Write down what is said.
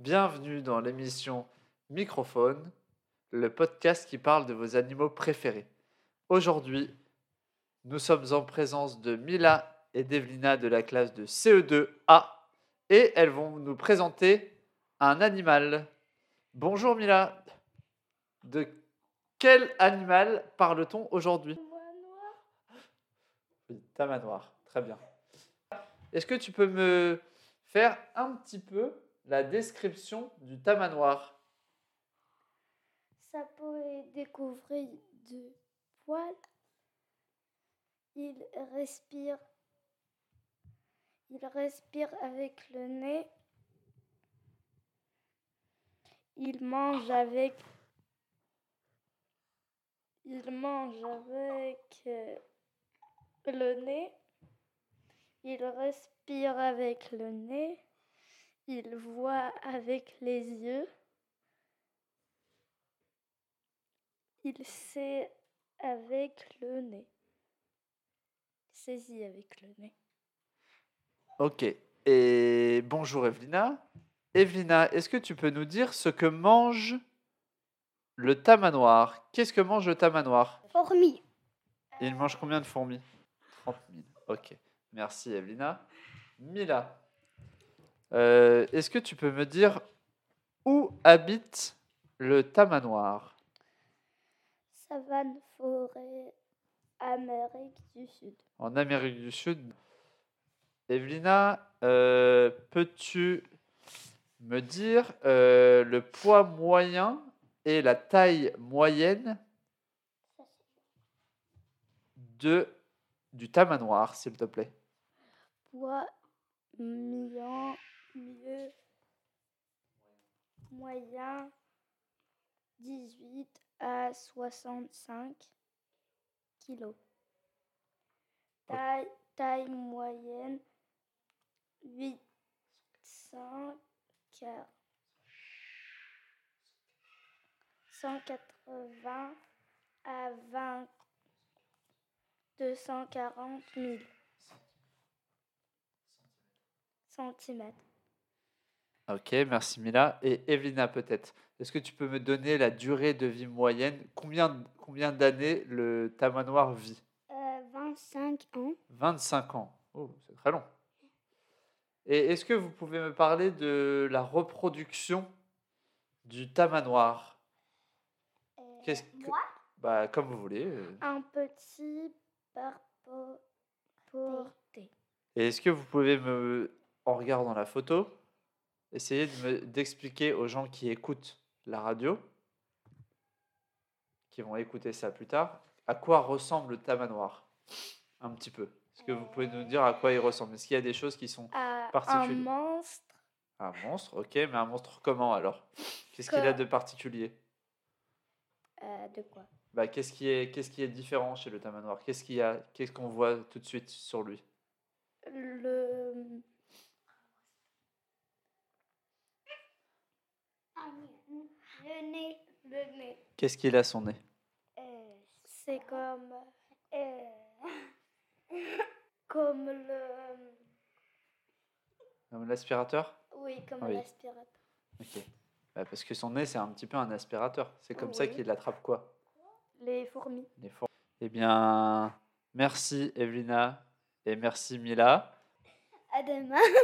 Bienvenue dans l'émission Microphone, le podcast qui parle de vos animaux préférés. Aujourd'hui, nous sommes en présence de Mila et d'Evelina de la classe de CE2A et elles vont nous présenter un animal. Bonjour Mila. De quel animal parle-t-on aujourd'hui? Oui, tamanoir. Très bien. Est-ce que tu peux me faire un petit peu la description du tamanoir Sa peau est découverte de poils. Il respire. Il respire avec le nez. Il mange avec. Il mange avec euh, le nez. Il respire avec le nez. Il voit avec les yeux. Il sait avec le nez. Saisit avec le nez. Ok. Et bonjour Evelina. Evelina, est-ce que tu peux nous dire ce que mange le tamanoir? Qu'est-ce que mange le tamanoir? Fourmi. Il mange combien de fourmis? 30 000. Ok. Merci Evelina. Mila, euh, est-ce que tu peux me dire où habite le tamanoir? Savane, forêt, Amérique du Sud. En Amérique du Sud. Evelina, euh, peux-tu me dire euh, le poids moyen et la taille moyenne de, du tamanoir, s'il te plaît? Poids, million, mieux, moyen, 18 à 65 kilos. Taille, taille moyenne, 800 car- 180 à 20 240 000 centimètres. Ok, merci Mila. Et Evelina, peut-être. Est-ce que tu peux me donner la durée de vie moyenne? Combien, combien d'années le tamanoir vit? 25 ans. 25 ans. Oh, c'est très long. Et est-ce que vous pouvez me parler de la reproduction du tamanoir? Qu'est-ce que- Bah, comme vous voulez. euh. Un petit par po- portée. Et est-ce que vous pouvez me, en regardant la photo, essayer de d'expliquer aux gens qui écoutent la radio, qui vont écouter ça plus tard, à quoi ressemble le tamanoir Un petit peu. Est-ce que vous pouvez nous dire à quoi il ressemble? Est-ce qu'il y a des choses qui sont À un monstre. un monstre Ok, mais un monstre comment alors? Qu'est-ce qu'il a de particulier? Euh, de quoi? Bah, Qu'est-ce qui, est, qu'est-ce qui est différent chez le tamanoir Qu'est-ce qu'il y a Qu'est-ce qu'on voit tout de suite sur lui? Le. Le nez. Le nez. Qu'est-ce qu'il a son nez C'est comme. euh, comme le. Comme L'aspirateur Oui, comme Oui. l'aspirateur. Ok. Bah, parce que son nez, c'est un petit peu un aspirateur. C'est comme ça qu'il attrape quoi Les fourmis. Les four- Eh bien, merci Evelina et merci Mila. À demain.